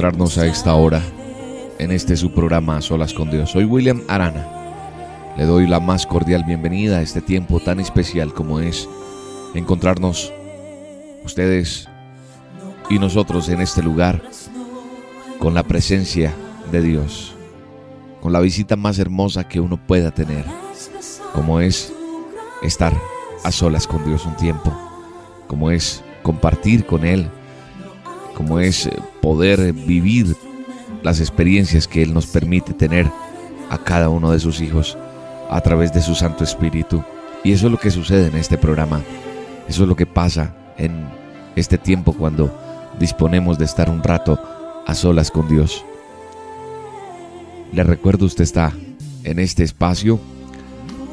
Encontrarnos a esta hora en este su programa A Solas con Dios. Soy William Arana. Le doy la más cordial bienvenida a este tiempo tan especial como es encontrarnos ustedes y nosotros en este lugar con la presencia de Dios, con la visita más hermosa que uno pueda tener, como es estar a solas con Dios un tiempo, como es compartir con Él, como es eh, poder vivir las experiencias que Él nos permite tener a cada uno de sus hijos a través de su Santo Espíritu. Y eso es lo que sucede en este programa. Eso es lo que pasa en este tiempo cuando disponemos de estar un rato a solas con Dios. Le recuerdo, usted está en este espacio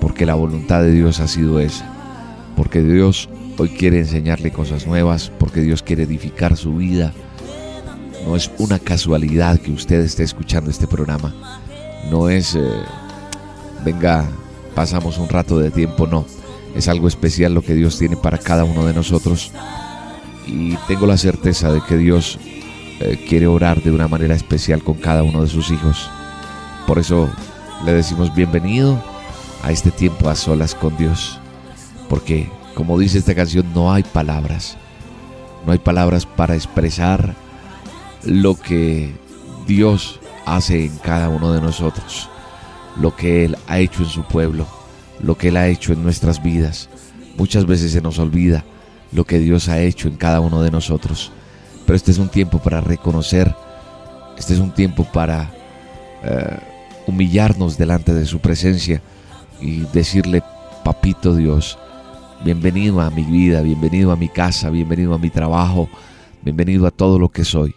porque la voluntad de Dios ha sido esa. Porque Dios hoy quiere enseñarle cosas nuevas, porque Dios quiere edificar su vida. No es una casualidad que usted esté escuchando este programa. No es, eh, venga, pasamos un rato de tiempo, no. Es algo especial lo que Dios tiene para cada uno de nosotros. Y tengo la certeza de que Dios eh, quiere orar de una manera especial con cada uno de sus hijos. Por eso le decimos bienvenido a este tiempo a solas con Dios. Porque, como dice esta canción, no hay palabras. No hay palabras para expresar lo que Dios hace en cada uno de nosotros. Lo que Él ha hecho en su pueblo. Lo que Él ha hecho en nuestras vidas. Muchas veces se nos olvida lo que Dios ha hecho en cada uno de nosotros. Pero este es un tiempo para reconocer. Este es un tiempo para... eh, humillarnos delante de su presencia y decirle, papito Dios, bienvenido a mi vida, bienvenido a mi casa, bienvenido a mi trabajo, bienvenido a todo lo que soy.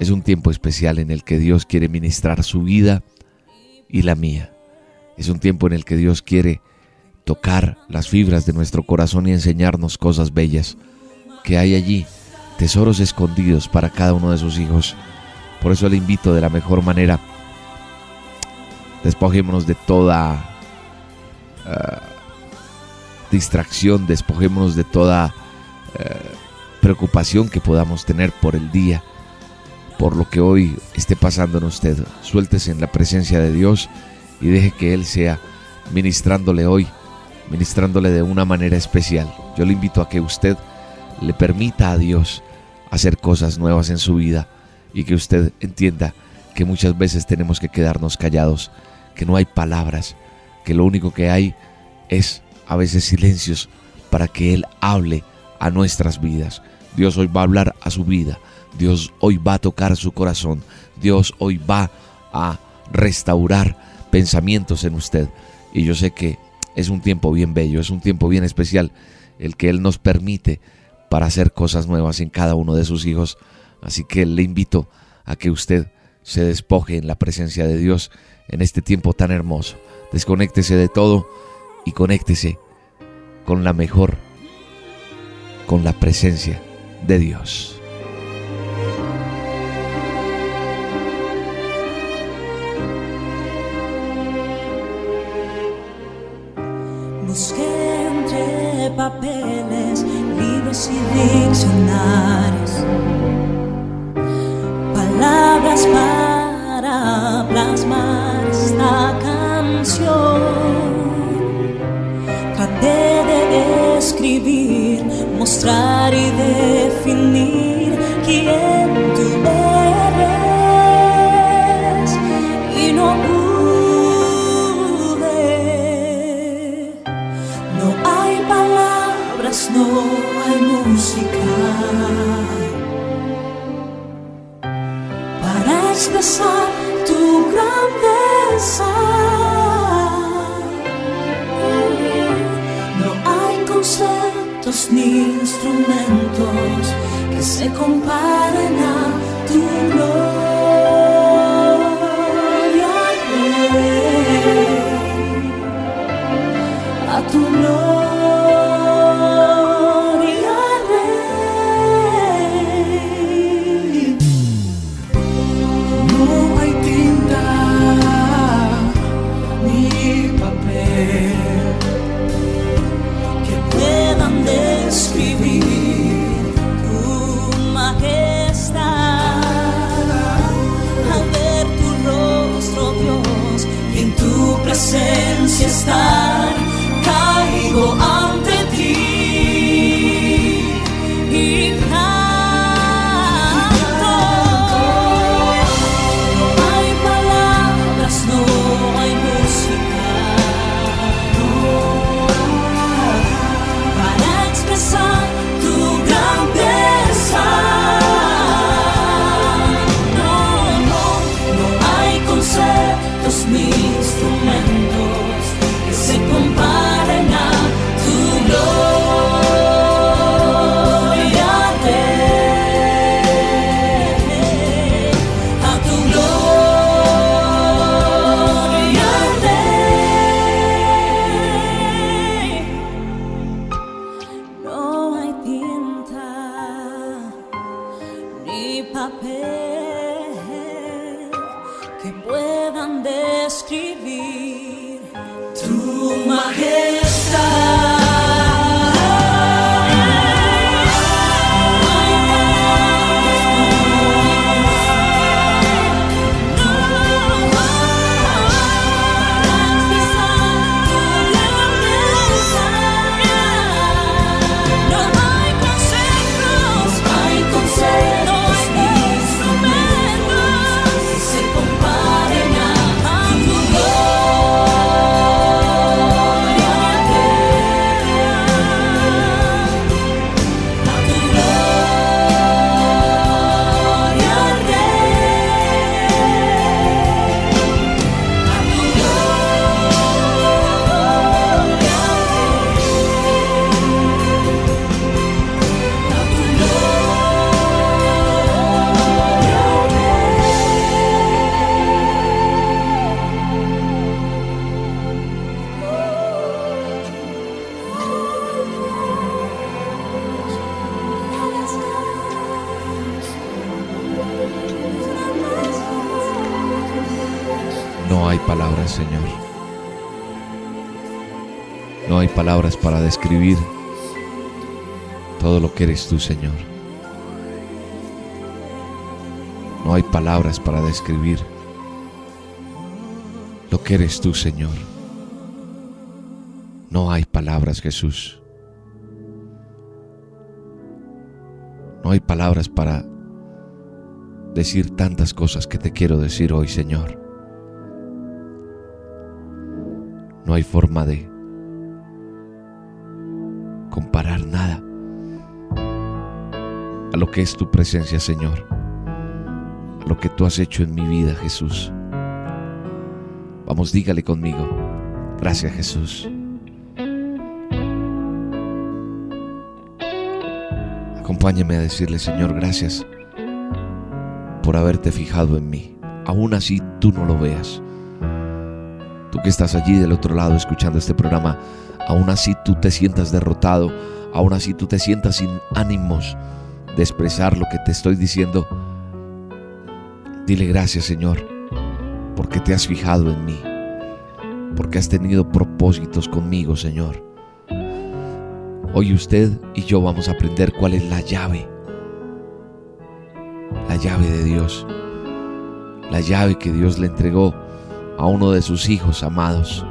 Es un tiempo especial en el que Dios quiere ministrar su vida y la mía. Es un tiempo en el que Dios quiere tocar las fibras de nuestro corazón y enseñarnos cosas bellas que hay allí, tesoros escondidos para cada uno de sus hijos. Por eso le invito de la mejor manera despojémonos de toda eh, distracción, despojémonos de toda eh, preocupación que podamos tener por el día, por lo que hoy esté pasando en usted. Suéltese en la presencia de Dios y deje que Él sea ministrándole hoy, ministrándole de una manera especial. Yo le invito a que usted le permita a Dios hacer cosas nuevas en su vida y que usted entienda que muchas veces tenemos que quedarnos callados, que no hay palabras, que lo único que hay es a veces silencios para que Él hable a nuestras vidas. Dios hoy va a hablar a su vida, Dios hoy va a tocar su corazón, Dios hoy va a restaurar pensamientos en usted. Y yo sé que es un tiempo bien bello, es un tiempo bien especial el que Él nos permite para hacer cosas nuevas en cada uno de sus hijos. Así que le invito a que usted se despoje en la presencia de Dios en este tiempo tan hermoso. Desconéctese de todo y conéctese con la mejor, con la presencia de Dios. Busqué entre papeles, libros y diccionarios palabras para plasmar esta canción. Traté de describir, mostrar y definir quién no hay música para expresar tu grandeza. No hay conceptos ni instrumentos que se comparen a tu gloria, tú, Señor. No hay palabras para describir lo que eres tú, Señor. No hay palabras, Jesús. No hay palabras para decir tantas cosas que te quiero decir hoy, Señor. No hay forma de lo que es tu presencia, Señor. Lo que tú has hecho en mi vida, Jesús. Vamos, dígale conmigo. Gracias, Jesús. Acompáñame a decirle, Señor, gracias por haberte fijado en mí. Aún así tú no lo veas. Tú que estás allí del otro lado escuchando este programa, aún así tú te sientas derrotado, aún así tú te sientas sin ánimos expresar lo que te estoy diciendo. Dile gracias Señor, porque te has fijado en mí, porque has tenido propósitos conmigo Señor. Hoy usted y yo vamos a aprender cuál es la llave, la llave de Dios, la llave que Dios le entregó a uno de sus hijos amados,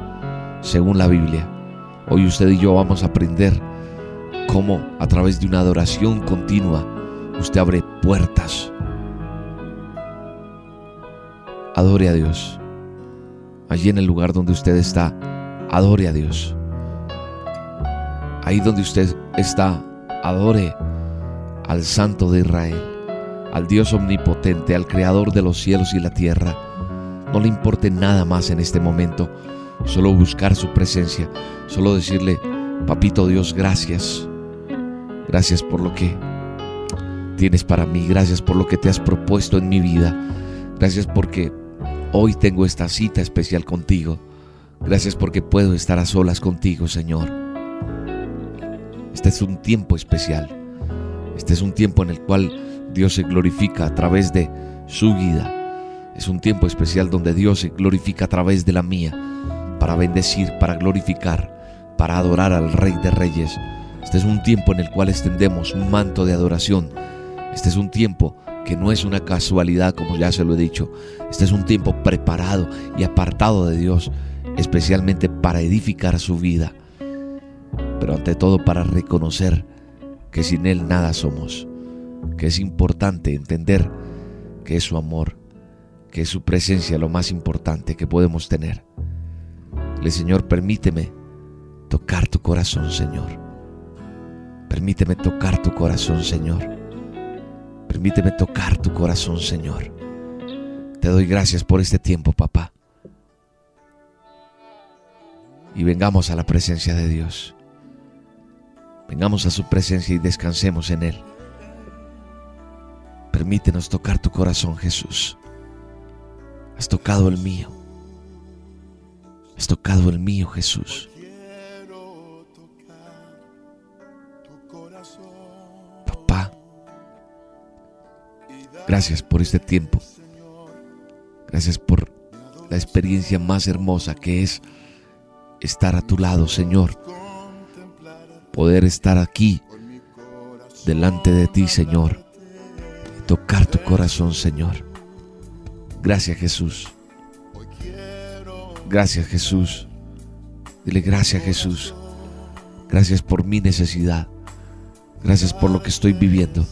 según la Biblia. Hoy usted y yo vamos a aprender cómo a través de una adoración continua usted abre puertas. Adore a Dios. Allí en el lugar donde usted está, adore a Dios. Ahí donde usted está, adore al Santo de Israel, al Dios omnipotente, al Creador de los cielos y la tierra. No le importe nada más en este momento, solo buscar su presencia, solo decirle, Papito Dios, gracias. Gracias por lo que tienes para mí, gracias por lo que te has propuesto en mi vida, gracias porque hoy tengo esta cita especial contigo, gracias porque puedo estar a solas contigo, Señor. Este es un tiempo especial. Este es un tiempo en el cual Dios se glorifica a través de su vida. Es un tiempo especial donde Dios se glorifica a través de la mía, para bendecir, para glorificar, para adorar al Rey de Reyes. Este es un tiempo en el cual extendemos un manto de adoración. Este es un tiempo que no es una casualidad, como ya se lo he dicho. Este es un tiempo preparado y apartado de Dios, especialmente para edificar su vida, pero ante todo para reconocer que sin Él nada somos, que es importante entender que es su amor, que es su presencia lo más importante que podemos tener. Le Señor, permíteme tocar tu corazón, Señor. Permíteme tocar tu corazón, Señor. Permíteme tocar tu corazón, Señor. Te doy gracias por este tiempo, papá. Y vengamos a la presencia de Dios. Vengamos a su presencia y descansemos en Él. Permítenos tocar tu corazón, Jesús. Has tocado el mío. Has tocado el mío, Jesús. Gracias por este tiempo. Gracias por la experiencia más hermosa que es estar a tu lado, Señor poder estar aquí delante de ti, Señor, tocar tu corazón, Señor. Gracias, Jesús. Gracias, Jesús. Dile gracias, Jesús. Gracias por mi necesidad. Gracias por lo que estoy viviendo.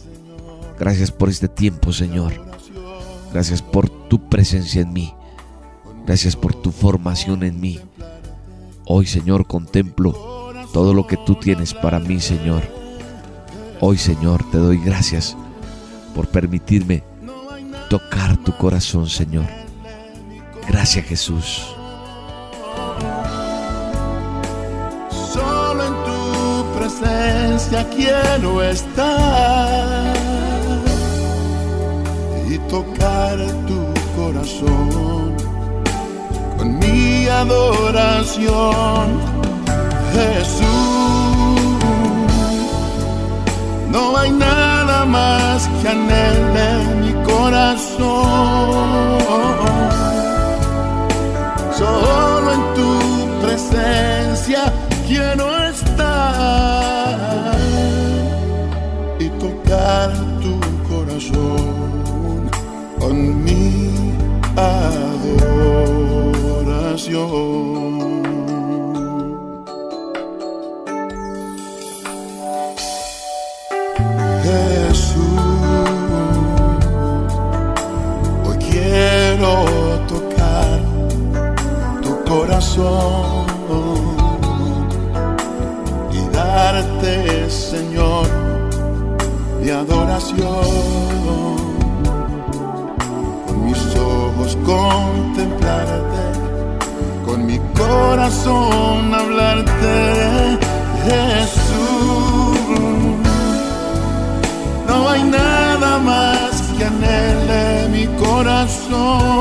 Gracias por este tiempo, Señor. Gracias por tu presencia en mí. Gracias por tu formación en mí. Hoy, Señor, contemplo todo lo que tú tienes para mí, Señor. Hoy, Señor, te doy gracias por permitirme tocar tu corazón, Señor. Gracias, Jesús. Solo en tu presencia quiero estar y tocar tu corazón con mi adoración Jesús. No hay nada más que anhele mi corazón. Solo en tu presencia quiero estar y tocar tu corazón con mi adoración. Con mi corazón hablarte, Jesús. No hay nada más que anhele mi corazón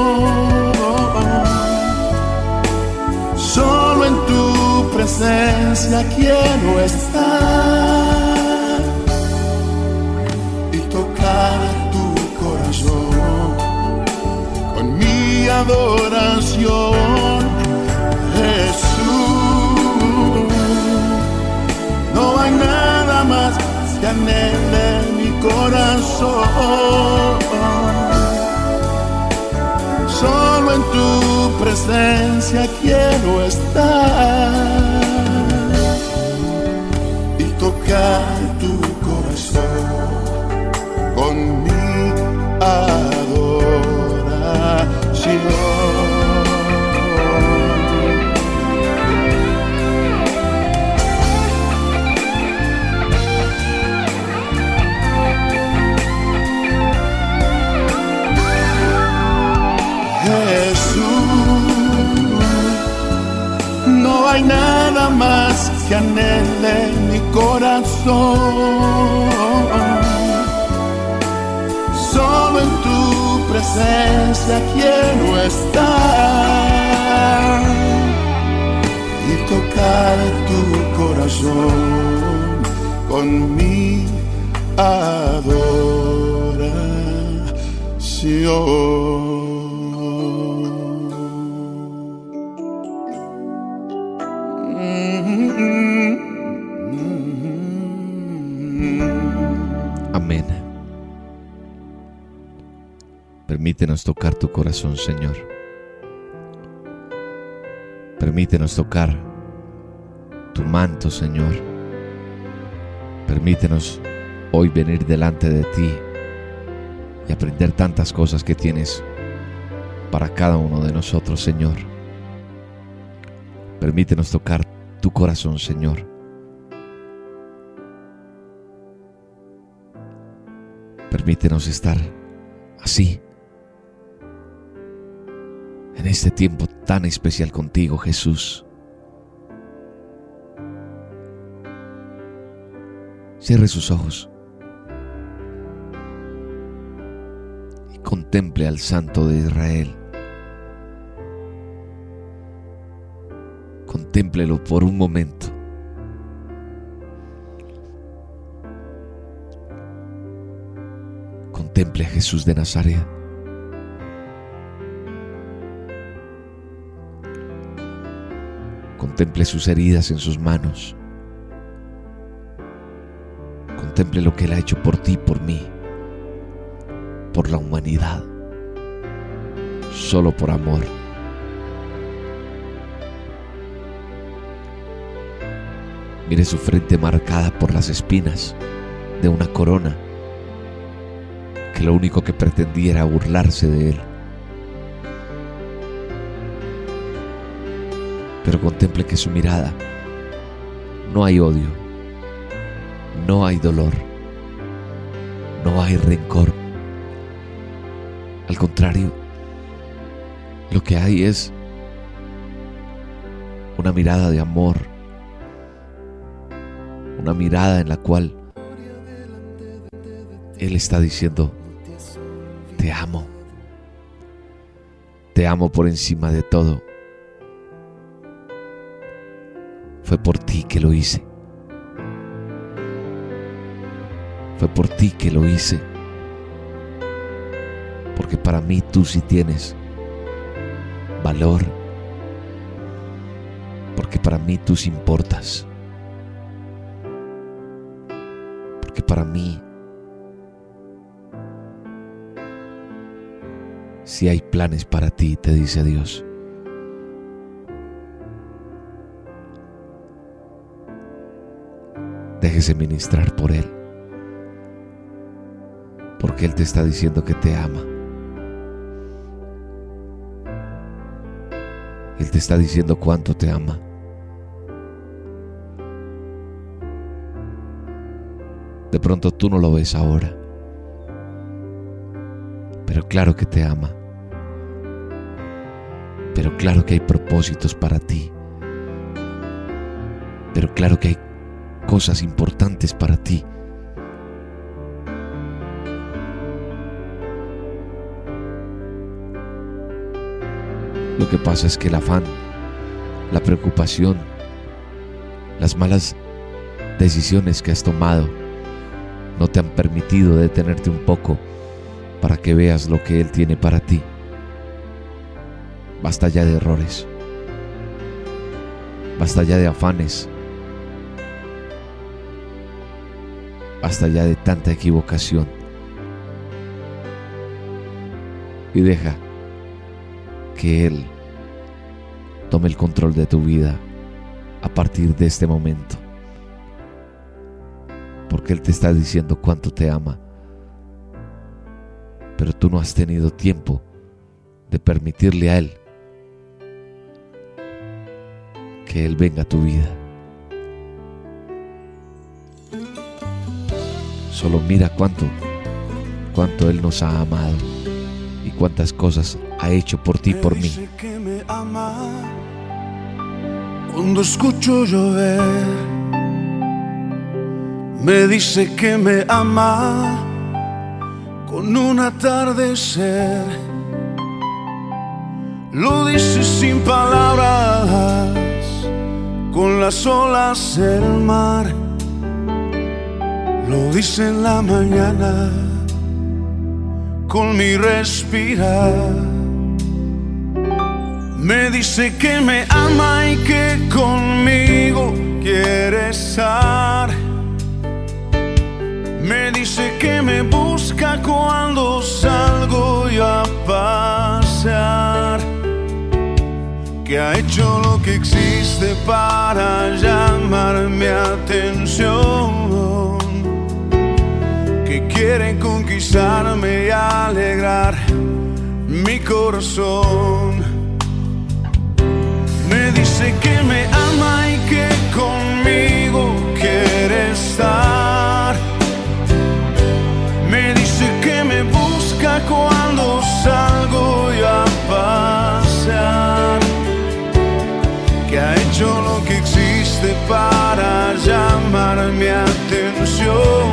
Solo en tu presencia quiero estar y tocar adoración, Jesús. No hay nada más que anhele mi corazón solo en tu presencia quiero estar que anhele mi corazón. Solo en tu presencia quiero estar y tocar tu corazón con mi adoración. Permítenos tocar tu corazón, Señor. Permítenos tocar tu manto, Señor. Permítenos hoy venir delante de ti y aprender tantas cosas que tienes para cada uno de nosotros, Señor. Permítenos tocar tu corazón, Señor. Permítenos estar así, en este tiempo tan especial contigo, Jesús. Cierre sus ojos y contemple al Santo de Israel. Contémplelo por un momento. Contemple a Jesús de Nazaret. Contemple sus heridas en sus manos. Contemple lo que Él ha hecho por ti por mí, por la humanidad, solo por amor. Mire su frente marcada por las espinas de una corona que lo único que pretendía era burlarse de él. Pero contemple que su mirada no hay odio, no hay dolor, no hay rencor. Al contrario, lo que hay es una mirada de amor, una mirada en la cual Él está diciendo, te amo, te amo por encima de todo. Fue por ti que lo hice. Fue por ti que lo hice. Porque para mí tú sí tienes valor. Porque para mí tú sí importas. Porque para mí si hay planes para ti, te dice Dios. Déjese ministrar por Él. Porque Él te está diciendo que te ama. Él te está diciendo cuánto te ama. De pronto tú no lo ves ahora. Pero claro que te ama. Pero claro que hay propósitos para ti. Pero claro que hay cosas importantes para ti. Lo que pasa es que el afán, la preocupación, las malas decisiones que has tomado no te han permitido detenerte un poco para que veas lo que Él tiene para ti. Basta ya de errores. Basta ya de afanes. Basta ya de tanta equivocación. Y deja que Él tome el control de tu vida a partir de este momento. Porque Él te está diciendo cuánto te ama. Pero tú no has tenido tiempo de permitirle a Él que Él venga a tu vida. Solo mira cuánto, cuánto Él nos ha amado y cuántas cosas ha hecho por ti y por mí. Dice que me ama Cuando escucho llover, me dice que me ama con un atardecer. Lo dice sin palabras, con las olas del mar. Lo dice en la mañana, con mi respirar. Me dice que me ama y que conmigo quiere estar. Me dice que me busca cuando salgo yo a pasear. Que ha hecho lo que existe para llamar mi atención. Que quiere conquistarme y alegrar mi corazón. Me dice que me ama y que conmigo quiere estar. Me dice que me busca cuando salgo yo a pasear. Que ha hecho lo que existe para llamar mi atención.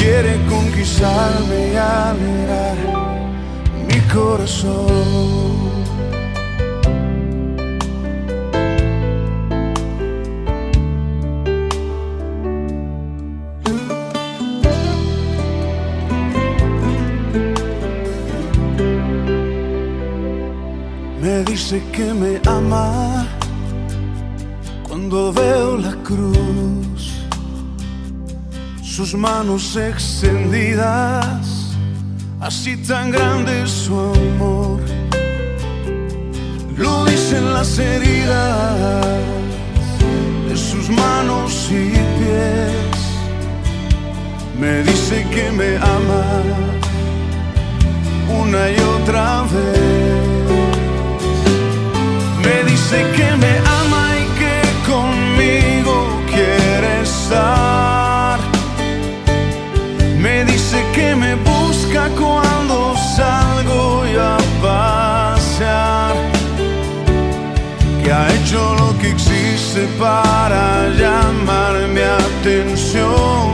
Quiere conquistarme y alegrar mi corazón. Me dice que me ama sus manos extendidas, así tan grande su amor. Lo dicen las heridas de sus manos y pies. Me dice que me ama una y otra vez. Me dice que me ama y que conmigo quiere estar. Que me busca cuando salgo yo a pasear. Que ha hecho lo que existe para llamar mi atención.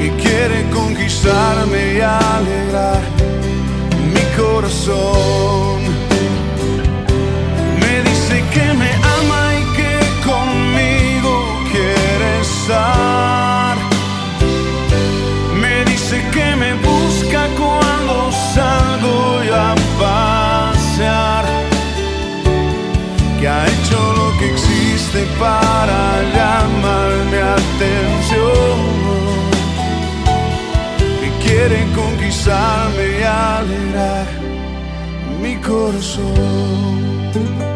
Que quiere conquistarme y alegrar mi corazón. Me dice que me para llamar mi atención. Que quiere conquistarme y alegrar mi corazón.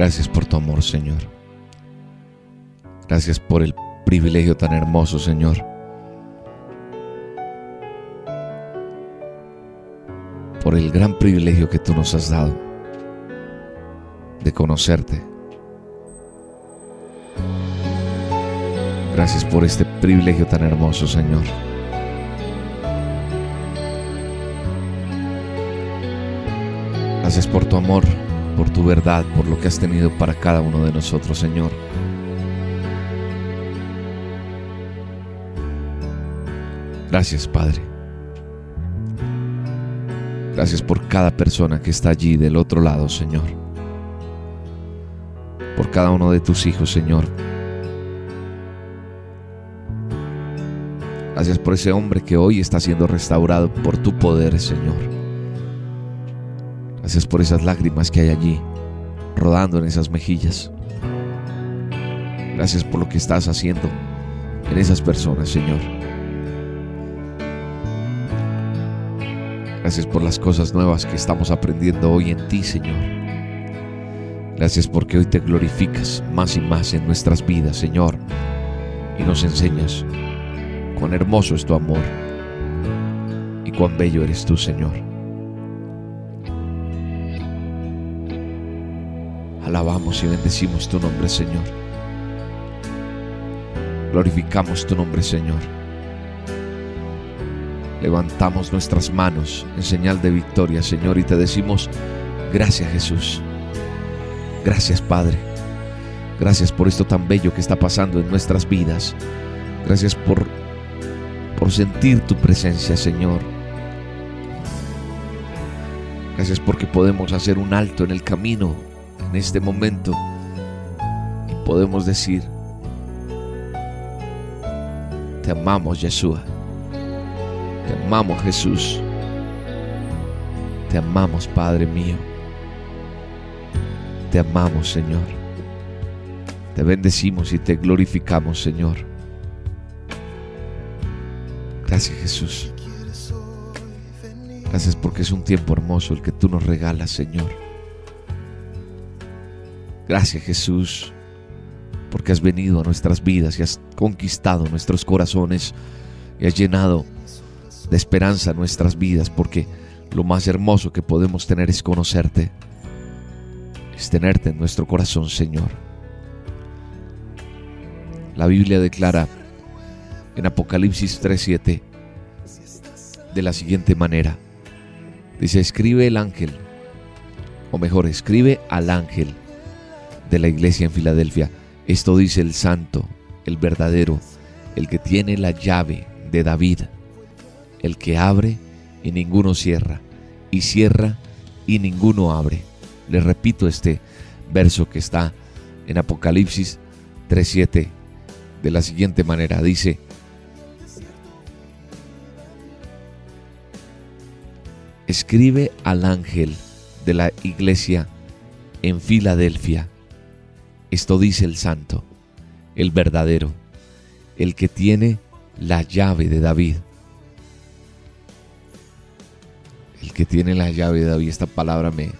Gracias por tu amor, Señor. Gracias por el privilegio tan hermoso, Señor. Por el gran privilegio que tú nos has dado de conocerte. Gracias por este privilegio tan hermoso, Señor. Gracias por tu amor, por tu verdad, por lo que has tenido para cada uno de nosotros, Señor. Gracias, Padre. Gracias por cada persona que está allí del otro lado, Señor. Por cada uno de tus hijos, Señor. Gracias por ese hombre que hoy está siendo restaurado por tu poder, Señor. Gracias por esas lágrimas que hay allí, rodando en esas mejillas. Gracias por lo que estás haciendo en esas personas, Señor. Gracias por las cosas nuevas que estamos aprendiendo hoy en ti, Señor. Gracias porque hoy te glorificas más y más en nuestras vidas, Señor. Y nos enseñas cuán hermoso es tu amor y cuán bello eres tú, Señor. Alabamos y bendecimos tu nombre, Señor. Glorificamos tu nombre, Señor. Levantamos nuestras manos en señal de victoria, Señor, y te decimos, gracias Jesús. Gracias, Padre. Gracias por esto tan bello que está pasando en nuestras vidas. Gracias por, por sentir tu presencia, Señor. Gracias porque podemos hacer un alto en el camino en este momento podemos decir, te amamos Yeshua, te amamos Jesús, te amamos Padre mío, te amamos Señor, te bendecimos y te glorificamos Señor. Gracias Jesús. Gracias porque es un tiempo hermoso el que tú nos regalas, Señor. Gracias Jesús, porque has venido a nuestras vidas y has conquistado nuestros corazones y has llenado de esperanza nuestras vidas, porque lo más hermoso que podemos tener es conocerte, es tenerte en nuestro corazón, Señor. La Biblia declara en Apocalipsis 3:7 de la siguiente manera. Dice, escribe el ángel, o mejor, escribe al ángel de la iglesia en Filadelfia. Esto dice el santo, el verdadero, el que tiene la llave de David, el que abre y ninguno cierra, y cierra y ninguno abre. Le repito este verso que está en Apocalipsis 3.7 de la siguiente manera. Dice, escribe al ángel de la iglesia en Filadelfia. Esto dice el santo, el verdadero, el que tiene la llave de David. El que tiene la llave de David, esta palabra me,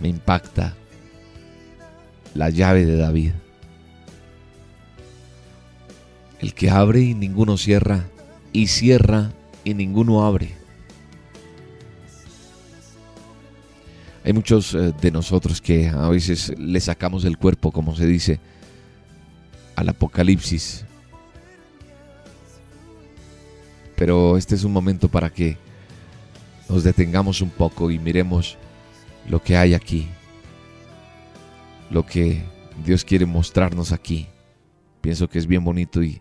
me impacta. La llave de David. El que abre y ninguno cierra, y cierra y ninguno abre. Hay muchos eh, de nosotros que a veces le sacamos el cuerpo, como se dice, al apocalipsis. Pero este es un momento para que nos detengamos un poco y miremos lo que hay aquí. Lo que Dios quiere mostrarnos aquí. Pienso que es bien bonito y,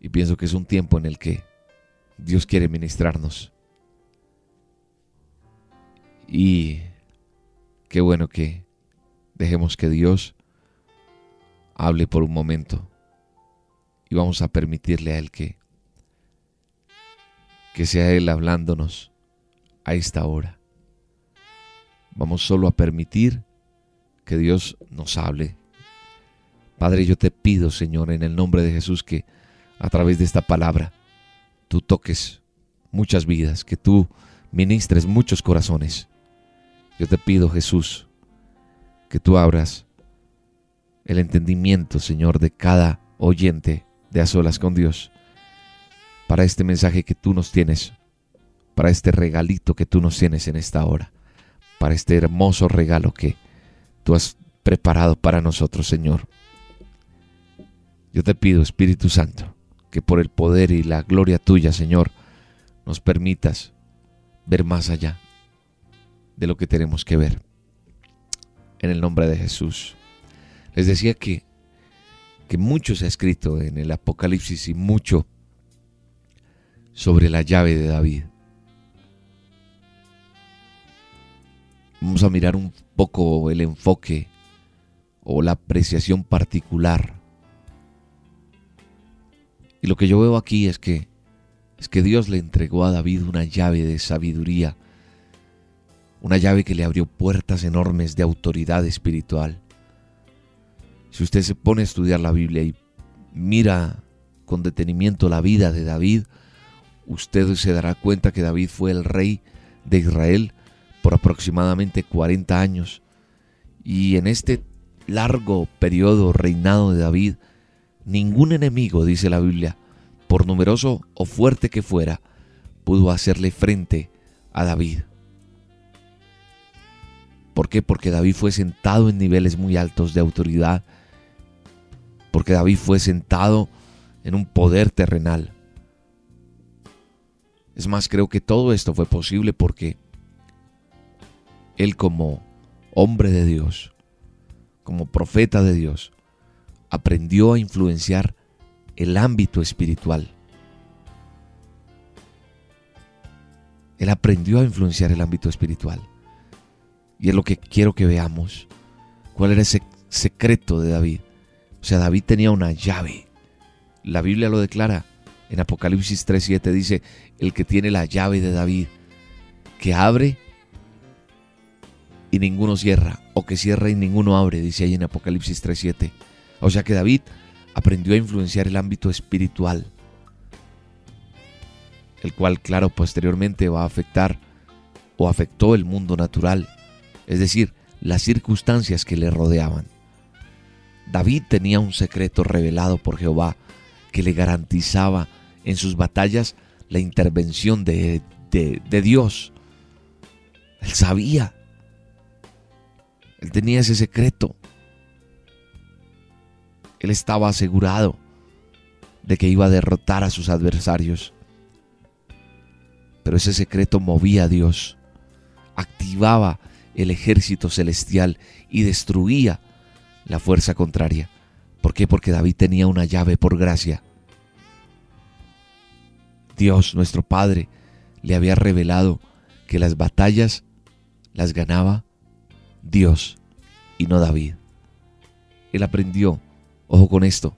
y pienso que es un tiempo en el que Dios quiere ministrarnos. Y qué bueno que dejemos que Dios hable por un momento y vamos a permitirle a Él que, que sea Él hablándonos a esta hora. Vamos solo a permitir que Dios nos hable. Padre, yo te pido, Señor, en el nombre de Jesús, que a través de esta palabra tú toques muchas vidas, que tú ministres muchos corazones. Yo te pido, Jesús, que tú abras el entendimiento, Señor, de cada oyente de A Solas con Dios, para este mensaje que tú nos tienes, para este regalito que tú nos tienes en esta hora, para este hermoso regalo que tú has preparado para nosotros, Señor. Yo te pido, Espíritu Santo, que por el poder y la gloria tuya, Señor, nos permitas ver más allá de lo que tenemos que ver. En el nombre de Jesús. Les decía que, que mucho se ha escrito en el Apocalipsis y mucho sobre la llave de David. Vamos a mirar un poco el enfoque o la apreciación particular. Y lo que yo veo aquí es que es que Dios le entregó a David una llave de sabiduría una llave que le abrió puertas enormes de autoridad espiritual. Si usted se pone a estudiar la Biblia y mira con detenimiento la vida de David, usted se dará cuenta que David fue el rey de Israel por aproximadamente 40 años. Y en este largo periodo reinado de David, ningún enemigo, dice la Biblia, por numeroso o fuerte que fuera, pudo hacerle frente a David. ¿Por qué? Porque David fue sentado en niveles muy altos de autoridad. Porque David fue sentado en un poder terrenal. Es más, creo que todo esto fue posible porque él como hombre de Dios, como profeta de Dios, aprendió a influenciar el ámbito espiritual. Él aprendió a influenciar el ámbito espiritual. Y es lo que quiero que veamos. ¿Cuál era ese secreto de David? O sea, David tenía una llave. La Biblia lo declara. En Apocalipsis 3.7 dice, el que tiene la llave de David, que abre y ninguno cierra, o que cierra y ninguno abre, dice ahí en Apocalipsis 3.7. O sea que David aprendió a influenciar el ámbito espiritual, el cual, claro, posteriormente va a afectar o afectó el mundo natural, es decir, las circunstancias que le rodeaban. David tenía un secreto revelado por Jehová que le garantizaba en sus batallas la intervención de, de, Dios. Él sabía. Él tenía ese secreto. Él estaba asegurado de que iba a derrotar a sus adversarios. Pero ese secreto movía a Dios, activaba el ejército celestial y destruía la fuerza contraria. ¿Por qué? Porque David tenía una llave por gracia. Dios, nuestro Padre, le había revelado que las batallas las ganaba Dios y no David. Él aprendió, ojo con esto,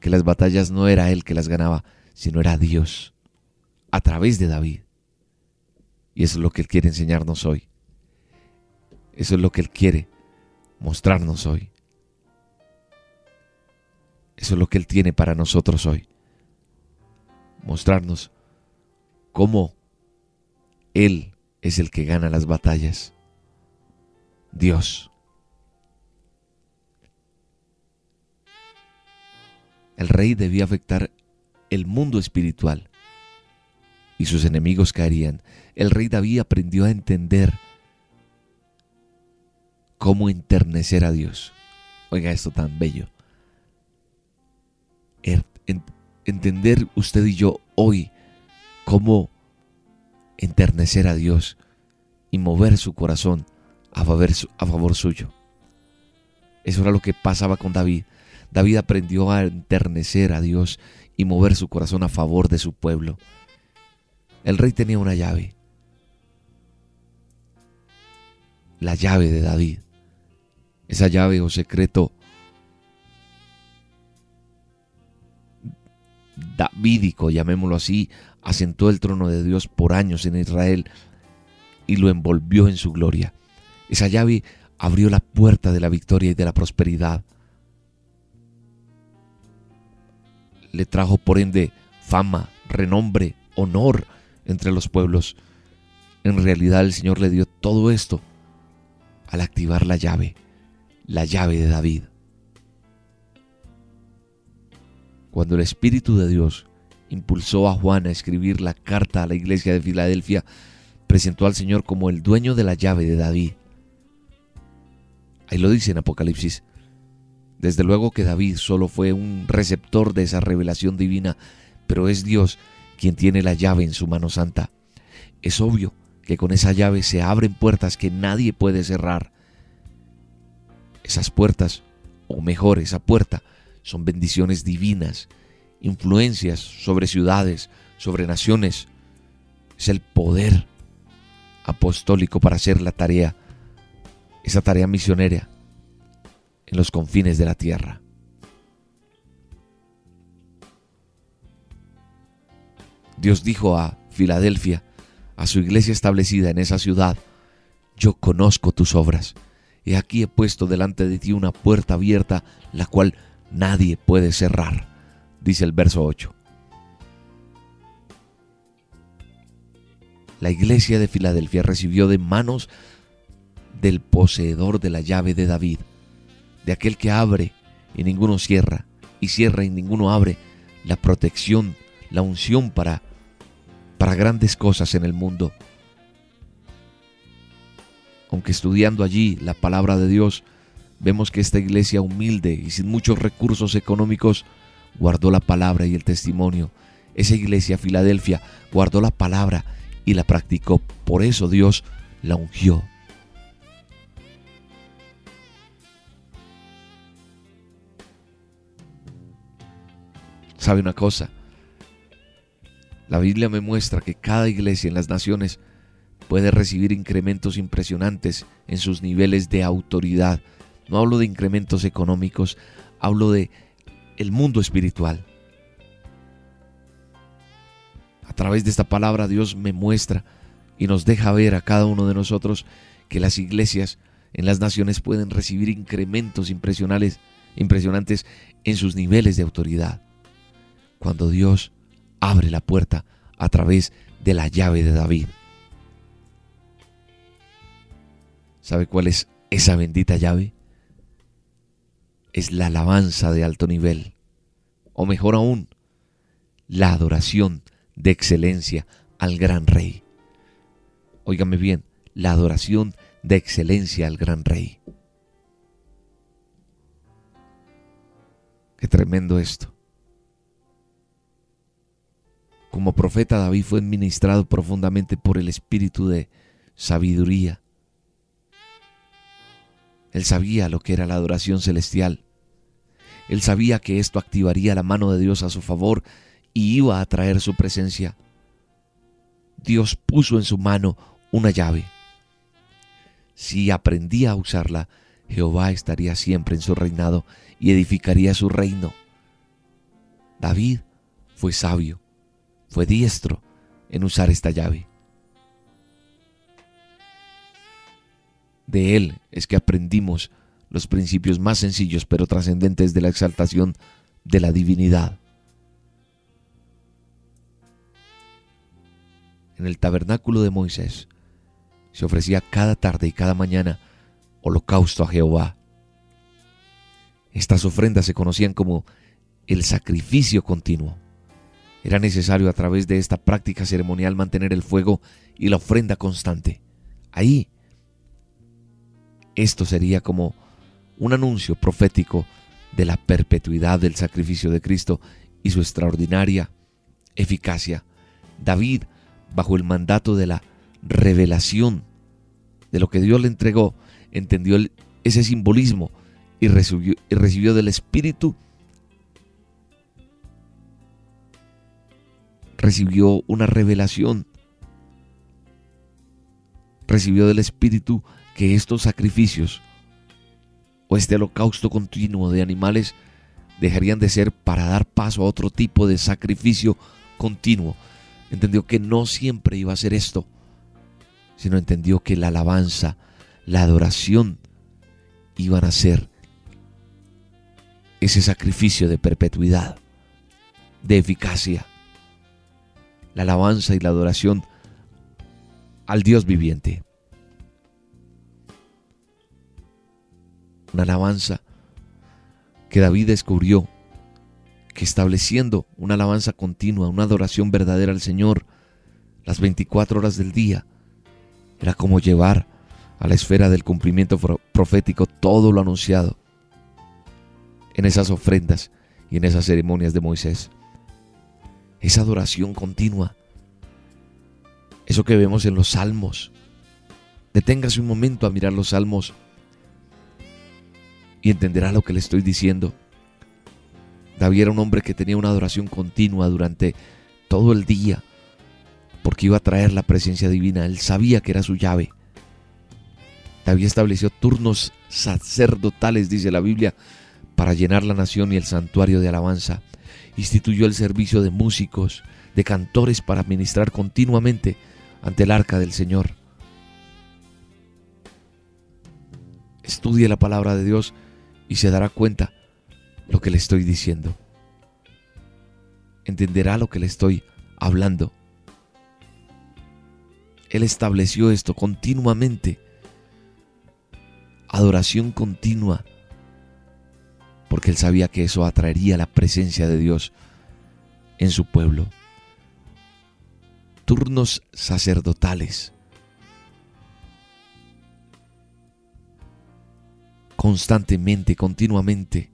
que las batallas no era él que las ganaba, sino era Dios, a través de David. Y eso es lo que Él quiere enseñarnos hoy. Eso es lo que Él quiere mostrarnos hoy. Eso es lo que Él tiene para nosotros hoy mostrarnos cómo Él es el que gana las batallas. Dios. El rey debía afectar el mundo espiritual y sus enemigos caerían. El rey David aprendió a entender cómo enternecer a Dios. Oiga esto tan bello. Er, entender usted y yo hoy cómo enternecer a Dios y mover su corazón a favor, a favor suyo. Eso era lo que pasaba con David. David aprendió a enternecer a Dios y mover su corazón a favor de su pueblo. El rey tenía una llave. La llave de David. Esa llave o secreto davídico, llamémoslo así, asentó el trono de Dios por años en Israel y lo envolvió en su gloria. Esa llave abrió la puerta de la victoria y de la prosperidad. Le trajo por ende fama, renombre, honor entre los pueblos. En realidad el Señor le dio todo esto al activar la llave, la llave de David. Cuando el Espíritu de Dios impulsó a Juan a escribir la carta a la iglesia de Filadelfia, presentó al Señor como el dueño de la llave de David. Ahí lo dice en Apocalipsis. Desde luego que David solo fue un receptor de esa revelación divina, pero es Dios quien tiene la llave en su mano santa. Es obvio que con esa llave se abren puertas que nadie puede cerrar. Esas puertas, o mejor, esa puerta, son bendiciones divinas, influencias sobre ciudades, sobre naciones. Es el poder apostólico para hacer la tarea, esa tarea misionera en los confines de la tierra. Dios dijo a Filadelfia, a su iglesia establecida en esa ciudad, yo conozco tus obras, y aquí he puesto delante de ti una puerta abierta, la cual nadie puede cerrar, dice el verso 8. La iglesia de Filadelfia recibió de manos del poseedor de la llave de David, de aquel que abre y ninguno cierra, y cierra y ninguno abre, la protección, la unción para, para grandes cosas en el mundo. Aunque estudiando allí la palabra de Dios, vemos que esta iglesia humilde y sin muchos recursos económicos guardó la palabra y el testimonio. Esa iglesia Filadelfia guardó la palabra y la practicó. Por eso Dios la ungió. ¿Sabe una cosa? La Biblia me muestra que cada iglesia en las naciones puede recibir incrementos impresionantes en sus niveles de autoridad. No hablo de incrementos económicos, hablo de el mundo espiritual. A través de esta palabra Dios me muestra y nos deja ver a cada uno de nosotros que las iglesias en las naciones pueden recibir incrementos impresionantes, impresionantes en sus niveles de autoridad. Cuando Dios abre la puerta a través de la llave de David. ¿Sabe cuál es esa bendita llave? Es la alabanza de alto nivel. O mejor aún, la adoración de excelencia al gran rey. Óigame bien, la adoración de excelencia al gran rey. Qué tremendo esto. Como profeta David fue administrado profundamente por el espíritu de sabiduría. Él sabía lo que era la adoración celestial. Él sabía que esto activaría la mano de Dios a su favor y iba a traer su presencia. Dios puso en su mano una llave. Si aprendía a usarla, Jehová estaría siempre en su reinado y edificaría su reino. David fue sabio fue diestro en usar esta llave. De él es que aprendimos los principios más sencillos pero trascendentes de la exaltación de la divinidad. En el tabernáculo de Moisés se ofrecía cada tarde y cada mañana holocausto a Jehová. Estas ofrendas se conocían como el sacrificio continuo. Era necesario a través de esta práctica ceremonial mantener el fuego y la ofrenda constante. Ahí, esto sería como un anuncio profético de la perpetuidad del sacrificio de Cristo y su extraordinaria eficacia. David, bajo el mandato de la revelación de lo que Dios le entregó, entendió ese simbolismo y recibió, del Espíritu recibió una revelación. Recibió del Espíritu que estos sacrificios o este holocausto continuo de animales dejarían de ser para dar paso a otro tipo de sacrificio continuo. Entendió que no siempre iba a ser esto, sino entendió que la alabanza, la adoración iban a ser ese sacrificio de perpetuidad, de eficacia la alabanza y la adoración al Dios viviente. Una alabanza que David descubrió que estableciendo una alabanza continua, una adoración verdadera al Señor, las 24 horas del día, era como llevar a la esfera del cumplimiento profético todo lo anunciado en esas ofrendas y en esas ceremonias de Moisés esa adoración continua. Eso que vemos en los salmos. Deténgase un momento a mirar los salmos y entenderá lo que le estoy diciendo. David era un hombre que tenía una adoración continua durante todo el día porque iba a traer la presencia divina. Él sabía que era su llave. David estableció turnos sacerdotales, dice la Biblia, para llenar la nación y el santuario de alabanza instituyó el servicio de músicos, de cantores para ministrar continuamente ante el arca del Señor. Estudie la palabra de Dios y se dará cuenta lo que le estoy diciendo. Entenderá lo que le estoy hablando. Él estableció esto continuamente. Adoración continua porque él sabía que eso atraería la presencia de Dios en su pueblo. Turnos sacerdotales. Constantemente, continuamente,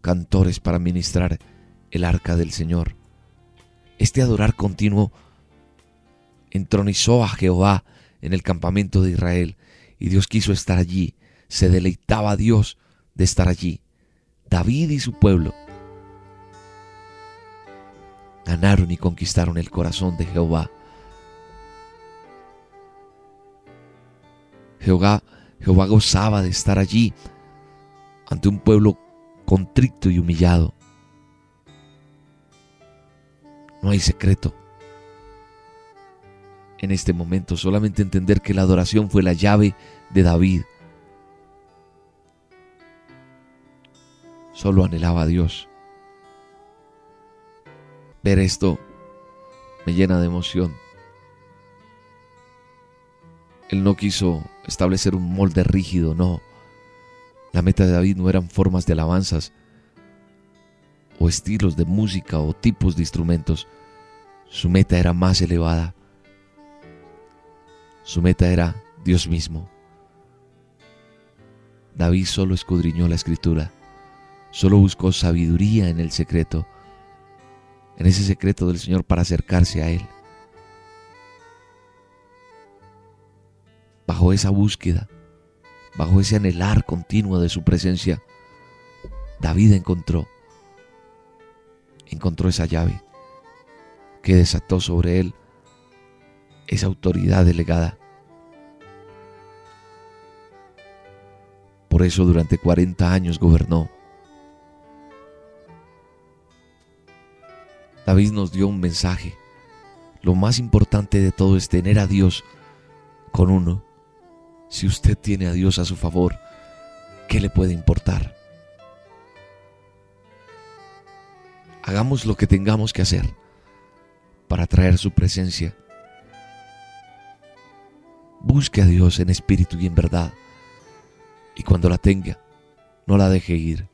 cantores para ministrar el arca del Señor. Este adorar continuo entronizó a Jehová en el campamento de Israel y Dios quiso estar allí, se deleitaba a Dios de estar allí. David y su pueblo ganaron y conquistaron el corazón de Jehová. Jehová, Jehová gozaba de estar allí ante un pueblo contrito y humillado. No hay secreto. En este momento solamente entender que la adoración fue la llave de David. Solo anhelaba a Dios. Ver esto me llena de emoción. Él no quiso establecer un molde rígido, no. La meta de David no eran formas de alabanzas o estilos de música o tipos de instrumentos. Su meta era más elevada. Su meta era Dios mismo. David solo escudriñó la escritura, solo buscó sabiduría en el secreto, en ese secreto del Señor para acercarse a Él. Bajo esa búsqueda, bajo ese anhelar continuo de su presencia, David encontró, encontró esa llave que desató sobre él esa autoridad delegada. Por eso durante 40 años gobernó. David nos dio un mensaje. Lo más importante de todo es tener a Dios con uno. Si usted tiene a Dios a su favor, ¿qué le puede importar? Hagamos lo que tengamos que hacer para traer su presencia. Busque a Dios en espíritu y en verdad. Y cuando la tenga, no la deje ir.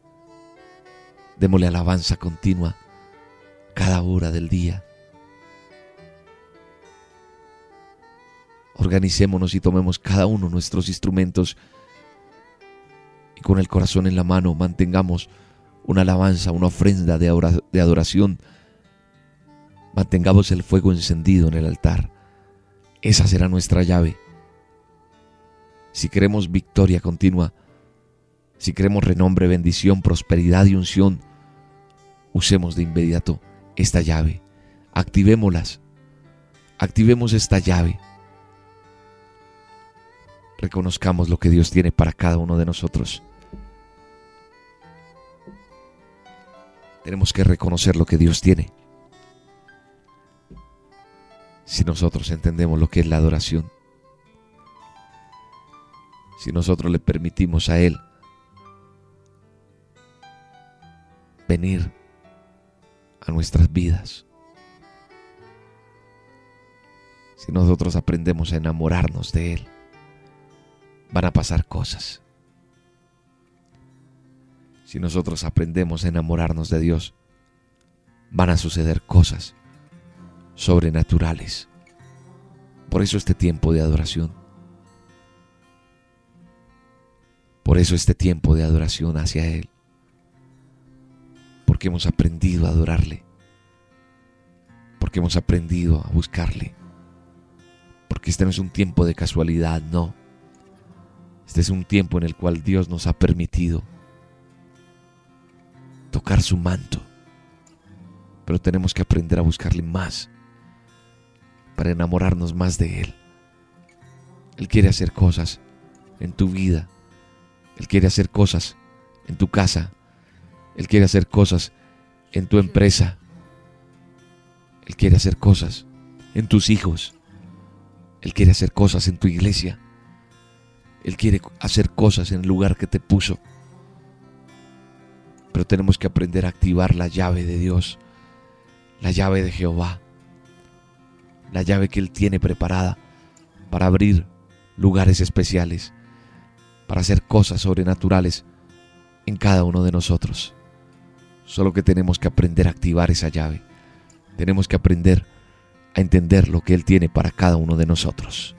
Démosle alabanza continua cada hora del día. Organicémonos y tomemos cada uno nuestros instrumentos y con el corazón en la mano mantengamos una alabanza, una ofrenda de adoración. Mantengamos el fuego encendido en el altar. Esa será nuestra llave. Si queremos victoria continua, si queremos renombre, bendición, prosperidad y unción, usemos de inmediato esta llave. Activémoslas. Activemos esta llave reconozcamos lo que Dios tiene para cada uno de nosotros. Tenemos que reconocer lo que Dios tiene. Si nosotros entendemos lo que es la adoración, si nosotros le permitimos a Él venir a nuestras vidas, si nosotros aprendemos a enamorarnos de Él, van a pasar cosas. Si nosotros aprendemos a enamorarnos de Dios, van a suceder cosas sobrenaturales. Por eso este tiempo de adoración. Por eso este tiempo de adoración hacia Él. Porque hemos aprendido a adorarle. Porque hemos aprendido a buscarle. Porque este no es un tiempo de casualidad, no. Este es un tiempo en el cual Dios nos ha permitido tocar su manto. Pero tenemos que aprender a buscarle más para enamorarnos más de Él. Él quiere hacer cosas en tu vida. Él quiere hacer cosas en tu casa. Él quiere hacer cosas en tu empresa. Él quiere hacer cosas en tus hijos. Él quiere hacer cosas en tu iglesia. Él quiere hacer cosas en el lugar que te puso. Pero tenemos que aprender a activar la llave de Dios, la llave de Jehová, la llave que Él tiene preparada para abrir lugares especiales, para hacer cosas sobrenaturales en cada uno de nosotros. Solo que tenemos que aprender a activar esa llave. Tenemos que aprender a entender lo que Él tiene para cada uno de nosotros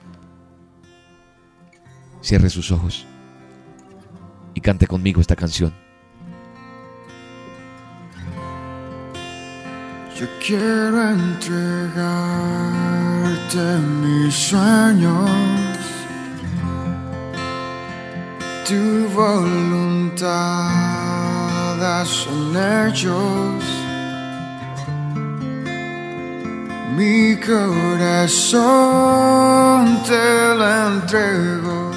cierre sus ojos y cante conmigo esta canción. Yo quiero entregarte mis sueños, tu voluntad son ellos, mi corazón te lo entrego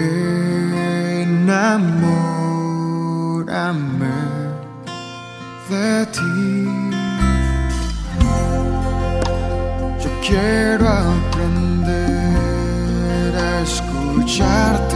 enamórame de ti. Yo quiero aprender a escucharte.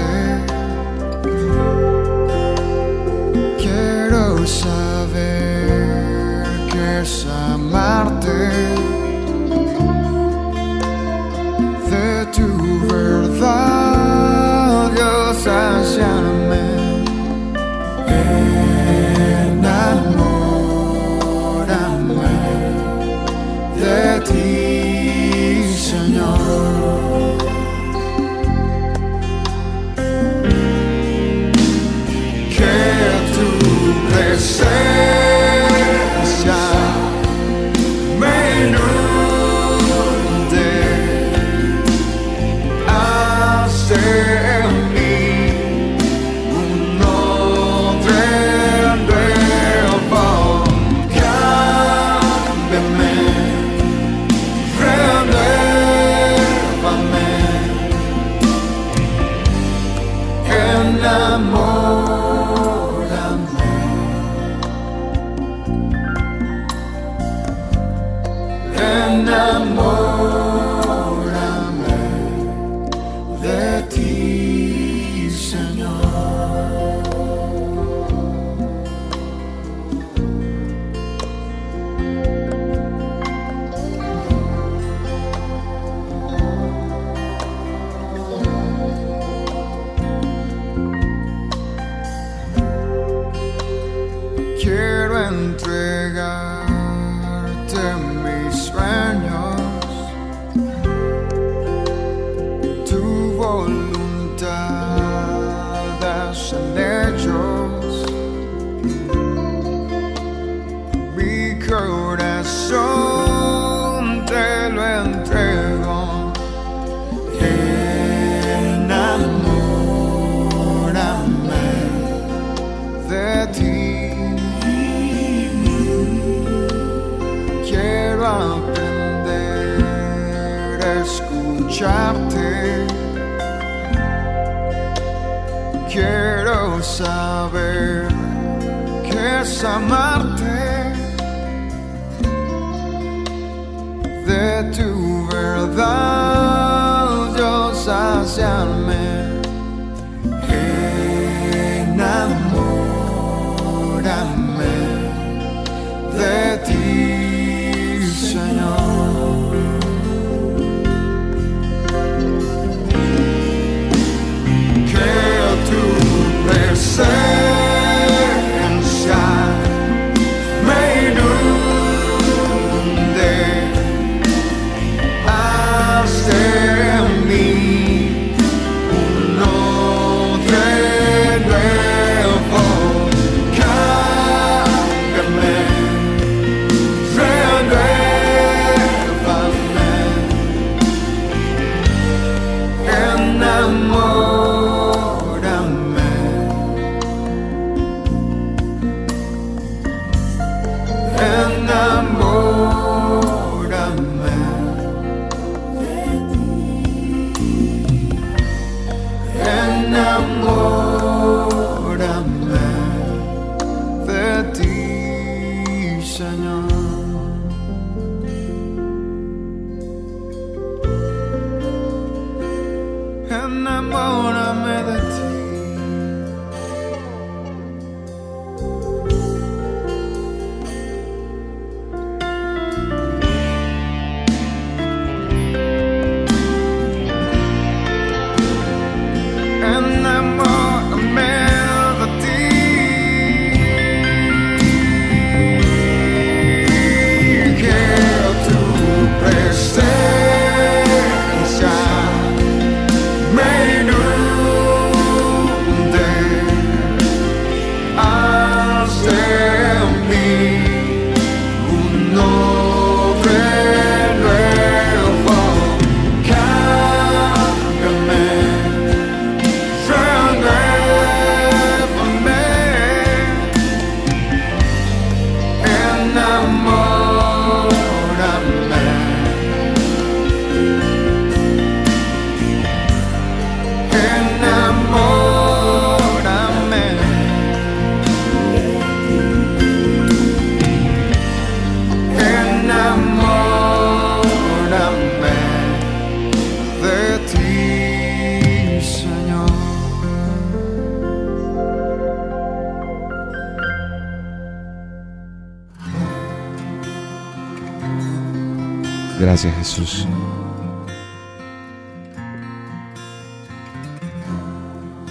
Gracias Jesús.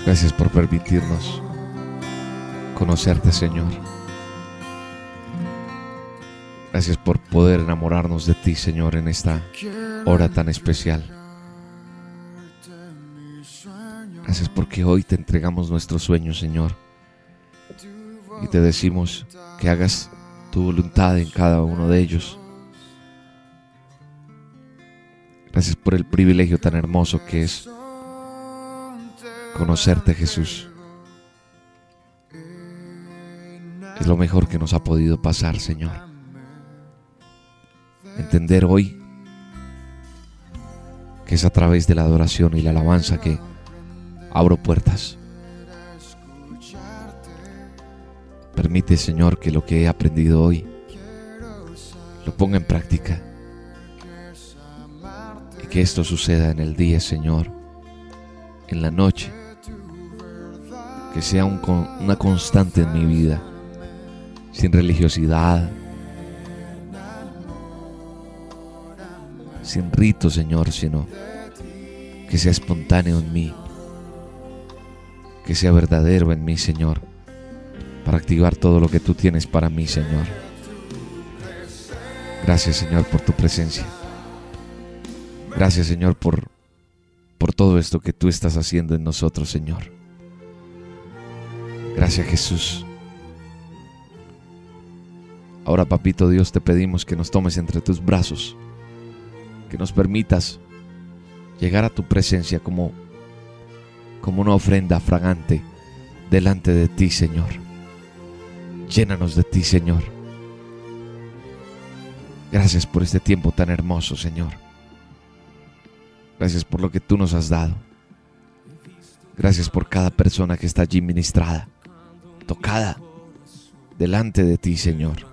Gracias por permitirnos conocerte, Señor. Gracias por poder enamorarnos de ti, Señor, en esta hora tan especial. Gracias porque hoy te entregamos nuestros sueños, Señor. Y te decimos que hagas tu voluntad en cada uno de ellos. Gracias por el privilegio tan hermoso que es conocerte, Jesús. Es lo mejor que nos ha podido pasar, Señor. Entender hoy que es a través de la adoración y la alabanza que abro puertas. Permite, Señor, que lo que he aprendido hoy lo ponga en práctica. Y que esto suceda en el día, Señor, en la noche. Que sea un una constante en mi vida, sin religiosidad, sin rito, Señor, sino que sea espontáneo en mí, que sea verdadero en mí, Señor, para activar todo lo que tú tienes para mí, Señor. Gracias, Señor, por tu presencia. Gracias, Señor, por, por todo esto que tú estás haciendo en nosotros, Señor. Gracias, Jesús. Ahora, Papito Dios, te pedimos que nos tomes entre tus brazos que nos permitas llegar a tu presencia como, como una ofrenda fragante delante de ti, Señor. Llénanos de ti, Señor. Gracias por este tiempo tan hermoso, Señor. Gracias por lo que tú nos has dado. Gracias por cada persona que está allí ministrada, tocada delante de ti, Señor.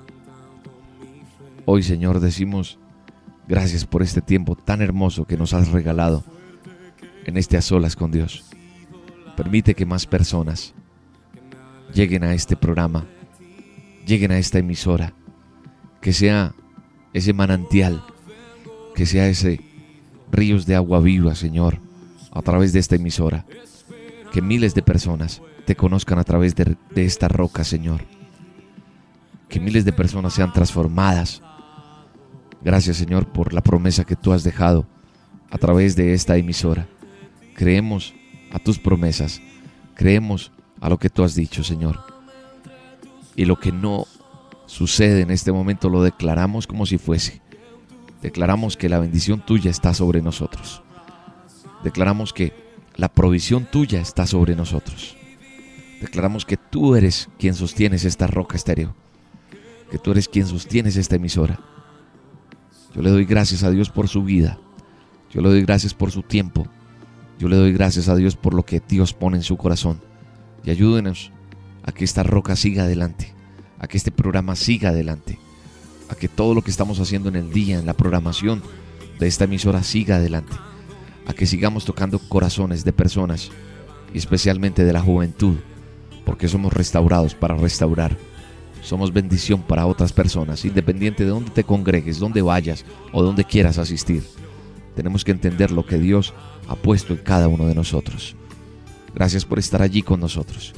Hoy, Señor, decimos, Gracias por este tiempo tan hermoso que nos has regalado en este a solas con Dios. Permite que más personas lleguen a este programa, lleguen a esta emisora, que sea ese manantial, que sea ese ríos de agua viva, Señor, a través de esta emisora. Que miles de personas te conozcan a través de, esta roca, Señor. Que miles de personas sean transformadas Gracias Señor por la promesa que tú has dejado a través de esta emisora. Creemos a tus promesas, creemos a lo que tú has dicho Señor. Y lo que no sucede en este momento lo declaramos como si fuese. Declaramos que la bendición tuya está sobre nosotros. Declaramos que la provisión tuya está sobre nosotros. Declaramos que tú eres quien sostienes esta roca estéreo. Que tú eres quien sostienes esta emisora yo le doy gracias a Dios por su vida. Yo le doy gracias por su tiempo. Yo le doy gracias a Dios por lo que Dios pone en su corazón. Y ayúdenos a que esta roca siga adelante, a que este programa siga adelante, a que todo lo que estamos haciendo en el día, en la programación de esta emisora siga adelante, a que sigamos tocando corazones de personas y especialmente de la juventud, porque somos restaurados para restaurar somos bendición para otras personas, independiente de dónde te congregues, dónde vayas o dónde quieras asistir. Tenemos que entender lo que Dios ha puesto en cada uno de nosotros. Gracias por estar allí con nosotros.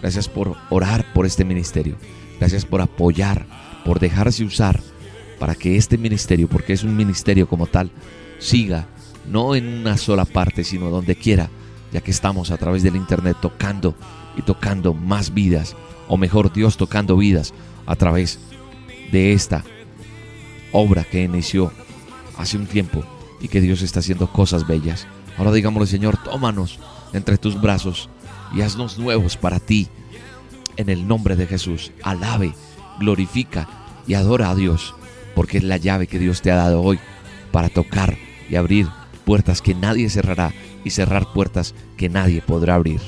Gracias por orar por este ministerio. Gracias por apoyar, por dejarse usar para que este ministerio, porque es un ministerio como tal, siga no en una sola parte, sino donde quiera, ya que estamos a través del internet tocando y tocando más vidas o mejor Dios tocando vidas a través de esta obra que inició hace un tiempo y que Dios está haciendo cosas bellas. Ahora digámosle, Señor, tómanos entre tus brazos y haznos nuevos para ti. En el nombre de Jesús, alabe, glorifica y adora a Dios, porque es la llave que Dios te ha dado hoy para tocar y abrir puertas que nadie cerrará y cerrar puertas que nadie podrá abrir.